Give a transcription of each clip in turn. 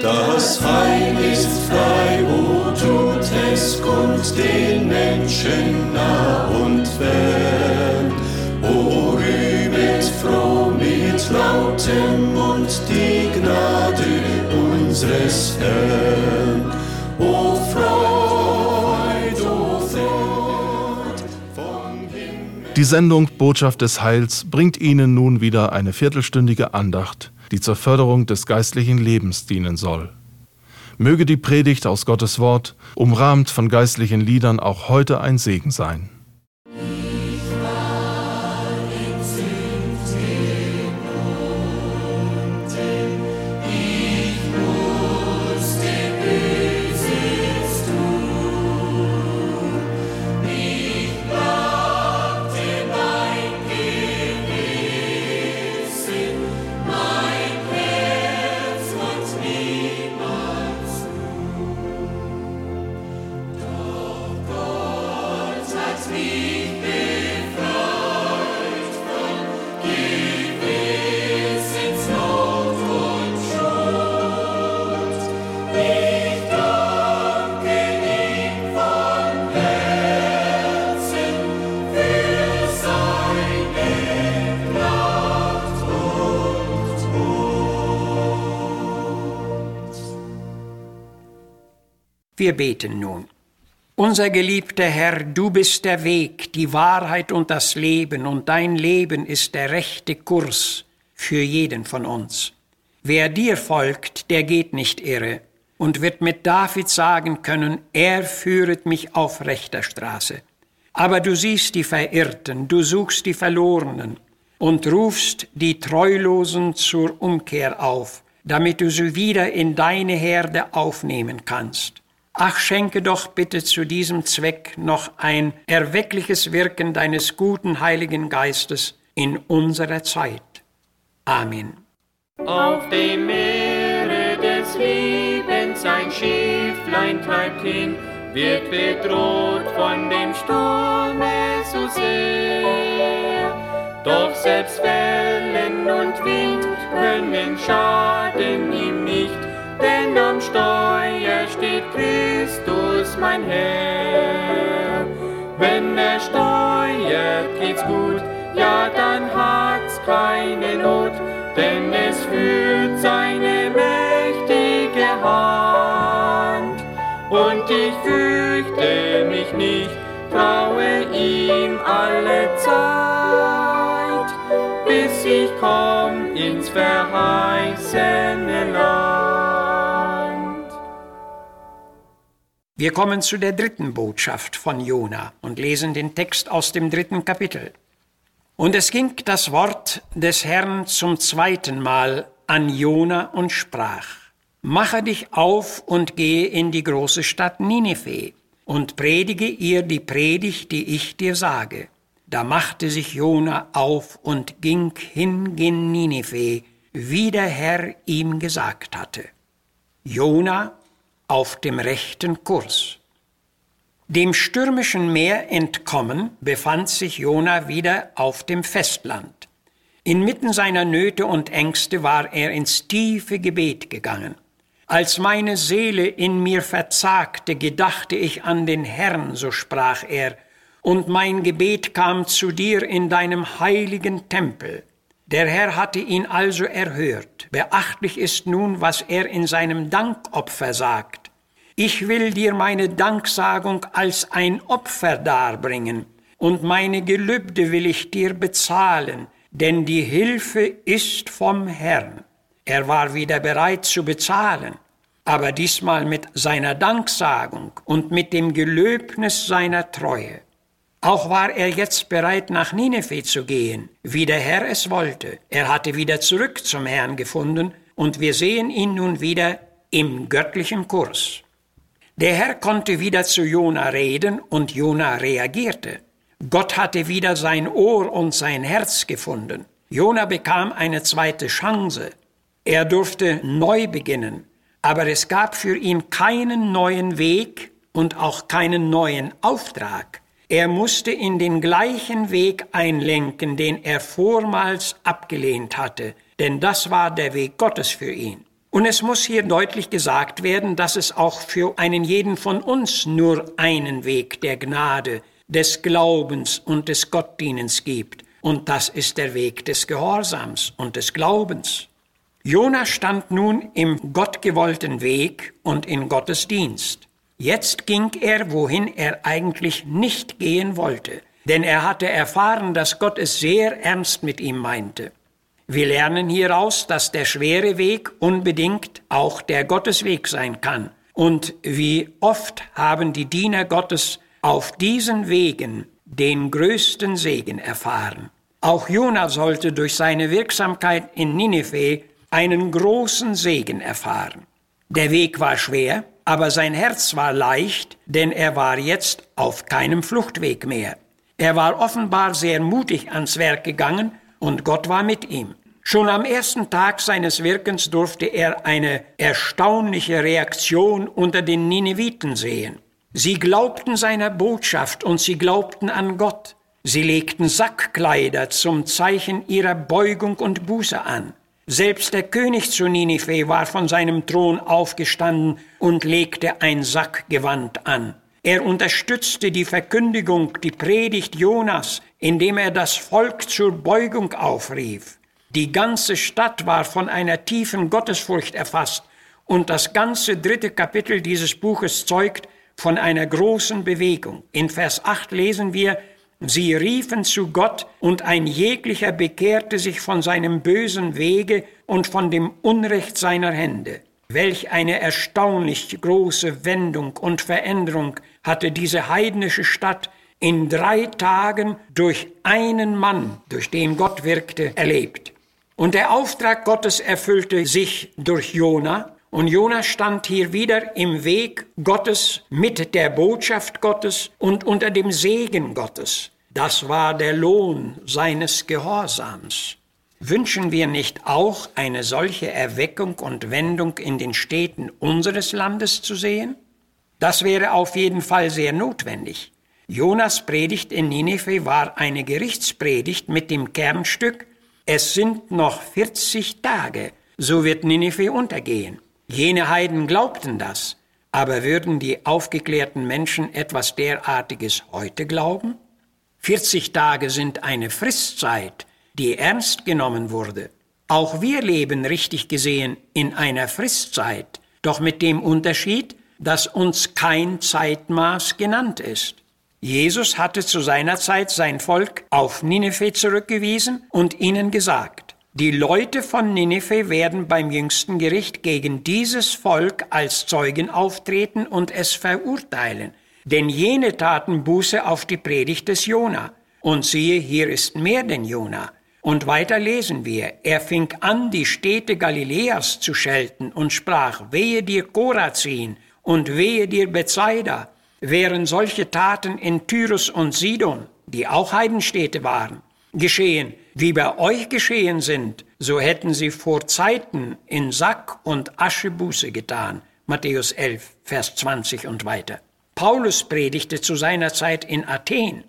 Das Heil ist frei, wo tut es kund den Menschen nah und fern. O rühmet froh mit lautem Mund die Gnade unseres Herrn. O Freud, o Freud vom Himmel. Die Sendung Botschaft des Heils bringt Ihnen nun wieder eine viertelstündige Andacht die zur Förderung des geistlichen Lebens dienen soll. Möge die Predigt aus Gottes Wort, umrahmt von geistlichen Liedern, auch heute ein Segen sein. Wir beten nun. Unser geliebter Herr, du bist der Weg, die Wahrheit und das Leben, und dein Leben ist der rechte Kurs für jeden von uns. Wer dir folgt, der geht nicht irre und wird mit David sagen können, er führet mich auf rechter Straße. Aber du siehst die Verirrten, du suchst die Verlorenen und rufst die Treulosen zur Umkehr auf, damit du sie wieder in deine Herde aufnehmen kannst. Ach, schenke doch bitte zu diesem Zweck noch ein erweckliches Wirken deines guten Heiligen Geistes in unserer Zeit. Amen. Auf dem Meere des Lebens ein Schifflein treibt hin, wird bedroht von dem Sturme so sehr. Doch selbst Wellen und Wind können schaden ihm nicht, denn am Steuer steht Christus, mein Herr. Wenn er steuert, geht's gut, ja, dann hat's keine Not, denn es führt seine mächtige Hand. Und ich fürchte mich nicht, traue ihm alle Zeit, bis ich komm ins verheißene Wir kommen zu der dritten Botschaft von Jona und lesen den Text aus dem dritten Kapitel. Und es ging das Wort des Herrn zum zweiten Mal an Jona und sprach, Mache dich auf und gehe in die große Stadt Nineveh und predige ihr die Predigt, die ich dir sage. Da machte sich Jona auf und ging hin gen Nineveh, wie der Herr ihm gesagt hatte. Jona auf dem rechten Kurs. Dem stürmischen Meer entkommen befand sich Jona wieder auf dem Festland. Inmitten seiner Nöte und Ängste war er ins tiefe Gebet gegangen. Als meine Seele in mir verzagte, gedachte ich an den Herrn, so sprach er, und mein Gebet kam zu dir in deinem heiligen Tempel. Der Herr hatte ihn also erhört. Beachtlich ist nun, was er in seinem Dankopfer sagt. Ich will dir meine Danksagung als ein Opfer darbringen, und meine Gelübde will ich dir bezahlen, denn die Hilfe ist vom Herrn. Er war wieder bereit zu bezahlen, aber diesmal mit seiner Danksagung und mit dem Gelöbnis seiner Treue. Auch war er jetzt bereit, nach Nineveh zu gehen, wie der Herr es wollte. Er hatte wieder zurück zum Herrn gefunden und wir sehen ihn nun wieder im göttlichen Kurs. Der Herr konnte wieder zu Jona reden und Jona reagierte. Gott hatte wieder sein Ohr und sein Herz gefunden. Jona bekam eine zweite Chance. Er durfte neu beginnen, aber es gab für ihn keinen neuen Weg und auch keinen neuen Auftrag. Er musste in den gleichen Weg einlenken, den er vormals abgelehnt hatte, denn das war der Weg Gottes für ihn. Und es muss hier deutlich gesagt werden, dass es auch für einen jeden von uns nur einen Weg der Gnade, des Glaubens und des Gottdienens gibt. Und das ist der Weg des Gehorsams und des Glaubens. Jona stand nun im gottgewollten Weg und in Gottes Dienst. Jetzt ging er, wohin er eigentlich nicht gehen wollte, denn er hatte erfahren, dass Gott es sehr ernst mit ihm meinte. Wir lernen hieraus, dass der schwere Weg unbedingt auch der Gottesweg sein kann. Und wie oft haben die Diener Gottes auf diesen Wegen den größten Segen erfahren. Auch Jona sollte durch seine Wirksamkeit in Ninive einen großen Segen erfahren. Der Weg war schwer, aber sein Herz war leicht, denn er war jetzt auf keinem Fluchtweg mehr. Er war offenbar sehr mutig ans Werk gegangen und Gott war mit ihm. Schon am ersten Tag seines Wirkens durfte er eine erstaunliche Reaktion unter den Nineviten sehen. Sie glaubten seiner Botschaft und sie glaubten an Gott. Sie legten Sackkleider zum Zeichen ihrer Beugung und Buße an. Selbst der König zu Ninive war von seinem Thron aufgestanden und legte ein Sackgewand an. Er unterstützte die Verkündigung, die Predigt Jonas, indem er das Volk zur Beugung aufrief. Die ganze Stadt war von einer tiefen Gottesfurcht erfasst und das ganze dritte Kapitel dieses Buches zeugt von einer großen Bewegung. In Vers 8 lesen wir, Sie riefen zu Gott, und ein jeglicher bekehrte sich von seinem bösen Wege und von dem Unrecht seiner Hände. Welch eine erstaunlich große Wendung und Veränderung hatte diese heidnische Stadt in drei Tagen durch einen Mann, durch den Gott wirkte, erlebt. Und der Auftrag Gottes erfüllte sich durch Jona. Und Jona stand hier wieder im Weg Gottes mit der Botschaft Gottes und unter dem Segen Gottes. Das war der Lohn seines Gehorsams. Wünschen wir nicht auch eine solche Erweckung und Wendung in den Städten unseres Landes zu sehen? Das wäre auf jeden Fall sehr notwendig. Jonas Predigt in Nineveh war eine Gerichtspredigt mit dem Kernstück es sind noch 40 Tage, so wird Ninive untergehen. Jene Heiden glaubten das, aber würden die aufgeklärten Menschen etwas derartiges heute glauben? 40 Tage sind eine Fristzeit, die ernst genommen wurde. Auch wir leben richtig gesehen in einer Fristzeit, doch mit dem Unterschied, dass uns kein Zeitmaß genannt ist. Jesus hatte zu seiner Zeit sein Volk auf Nineveh zurückgewiesen und ihnen gesagt, die Leute von Nineveh werden beim jüngsten Gericht gegen dieses Volk als Zeugen auftreten und es verurteilen, denn jene taten Buße auf die Predigt des Jona. Und siehe, hier ist mehr denn Jona. Und weiter lesen wir, er fing an, die Städte Galiläas zu schelten und sprach, wehe dir Korazin und wehe dir Bethsaida, wären solche Taten in Tyrus und Sidon, die auch Heidenstädte waren, geschehen, wie bei euch geschehen sind, so hätten sie vor Zeiten in Sack und Asche Buße getan. Matthäus 11, Vers 20 und weiter. Paulus predigte zu seiner Zeit in Athen.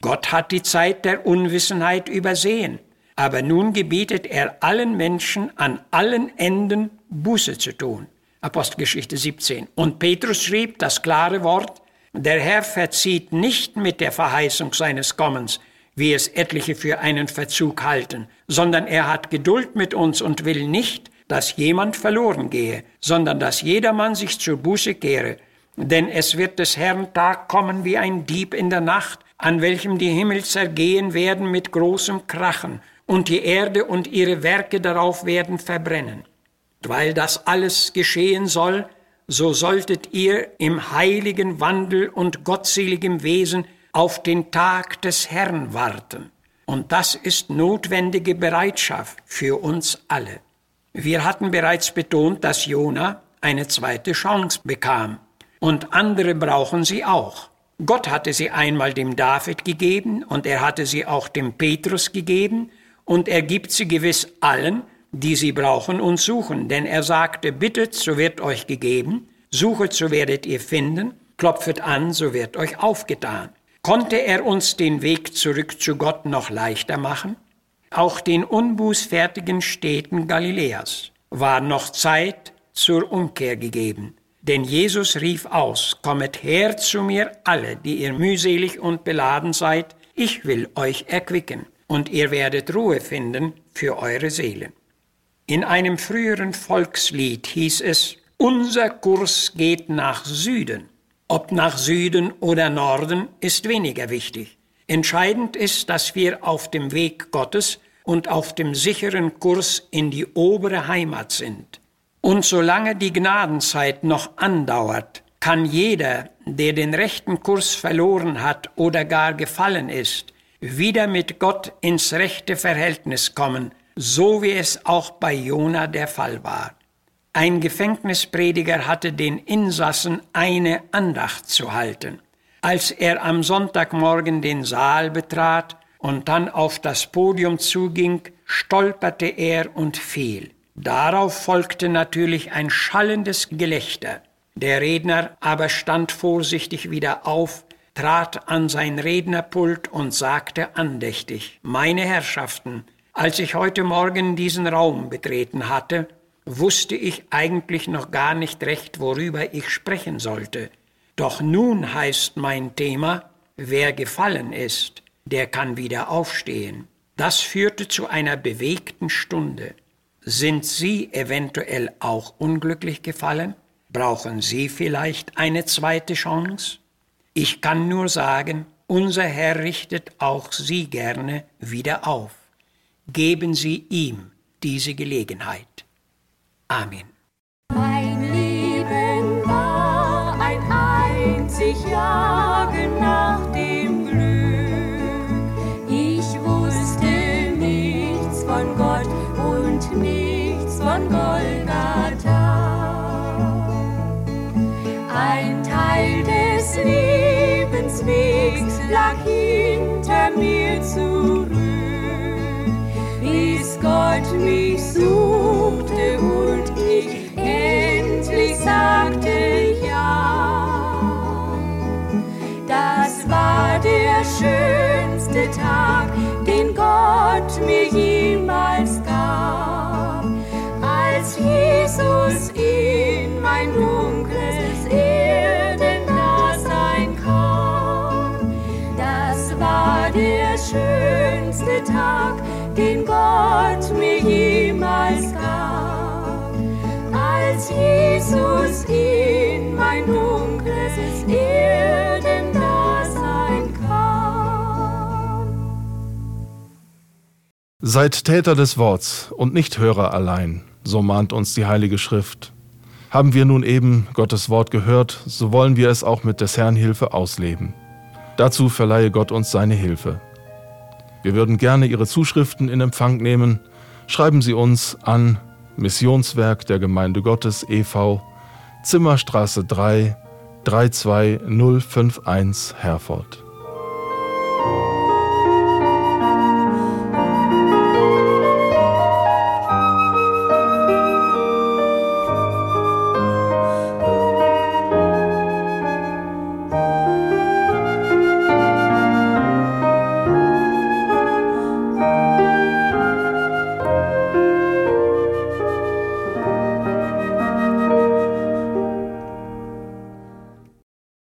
Gott hat die Zeit der Unwissenheit übersehen, aber nun gebietet er allen Menschen an allen Enden Buße zu tun. Apostelgeschichte 17. Und Petrus schrieb das klare Wort, der Herr verzieht nicht mit der Verheißung seines Kommens, wie es etliche für einen Verzug halten, sondern er hat Geduld mit uns und will nicht, dass jemand verloren gehe, sondern dass jedermann sich zur Buße kehre. Denn es wird des Herrn Tag kommen wie ein Dieb in der Nacht, an welchem die Himmel zergehen werden mit großem Krachen, und die Erde und ihre Werke darauf werden verbrennen. Weil das alles geschehen soll, so solltet ihr im heiligen Wandel und gottseligem Wesen auf den Tag des Herrn warten. Und das ist notwendige Bereitschaft für uns alle. Wir hatten bereits betont, dass Jona eine zweite Chance bekam. Und andere brauchen sie auch. Gott hatte sie einmal dem David gegeben und er hatte sie auch dem Petrus gegeben und er gibt sie gewiss allen, die sie brauchen und suchen. Denn er sagte, bittet, so wird euch gegeben, suchet, so werdet ihr finden, klopfet an, so wird euch aufgetan. Konnte er uns den Weg zurück zu Gott noch leichter machen? Auch den unbußfertigen Städten Galiläas. war noch Zeit zur Umkehr gegeben. Denn Jesus rief aus, Kommet her zu mir alle, die ihr mühselig und beladen seid, ich will euch erquicken, und ihr werdet Ruhe finden für eure Seelen. In einem früheren Volkslied hieß es, unser Kurs geht nach Süden. Ob nach Süden oder Norden ist weniger wichtig. Entscheidend ist, dass wir auf dem Weg Gottes und auf dem sicheren Kurs in die obere Heimat sind. Und solange die Gnadenzeit noch andauert, kann jeder, der den rechten Kurs verloren hat oder gar gefallen ist, wieder mit Gott ins rechte Verhältnis kommen, so wie es auch bei Jona der Fall war. Ein Gefängnisprediger hatte den Insassen eine Andacht zu halten. Als er am Sonntagmorgen den Saal betrat und dann auf das Podium zuging, stolperte er und fiel. Darauf folgte natürlich ein schallendes Gelächter. Der Redner aber stand vorsichtig wieder auf, trat an sein Rednerpult und sagte andächtig, Meine Herrschaften, als ich heute Morgen diesen Raum betreten hatte, wusste ich eigentlich noch gar nicht recht, worüber ich sprechen sollte. Doch nun heißt mein Thema, wer gefallen ist, der kann wieder aufstehen. Das führte zu einer bewegten Stunde. Sind Sie eventuell auch unglücklich gefallen? Brauchen Sie vielleicht eine zweite Chance? Ich kann nur sagen, unser Herr richtet auch Sie gerne wieder auf. Geben Sie ihm diese Gelegenheit. Amen. Mein Leben war ein einzig Jagen nach dem Glück. Ich wusste nichts von Gott und nichts von Golgatha. Ein Teil des Lebenswegs lag hinter mir zurück, Gott mich suchte und ich endlich sagte ja. Das war der schönste Tag, den Gott mir jemals gab, als Jesus in mein dunkles Seid Täter des Worts und nicht Hörer allein, so mahnt uns die Heilige Schrift. Haben wir nun eben Gottes Wort gehört, so wollen wir es auch mit des Herrn Hilfe ausleben. Dazu verleihe Gott uns seine Hilfe. Wir würden gerne Ihre Zuschriften in Empfang nehmen. Schreiben Sie uns an Missionswerk der Gemeinde Gottes e.V. Zimmerstraße 3 32051 Herford.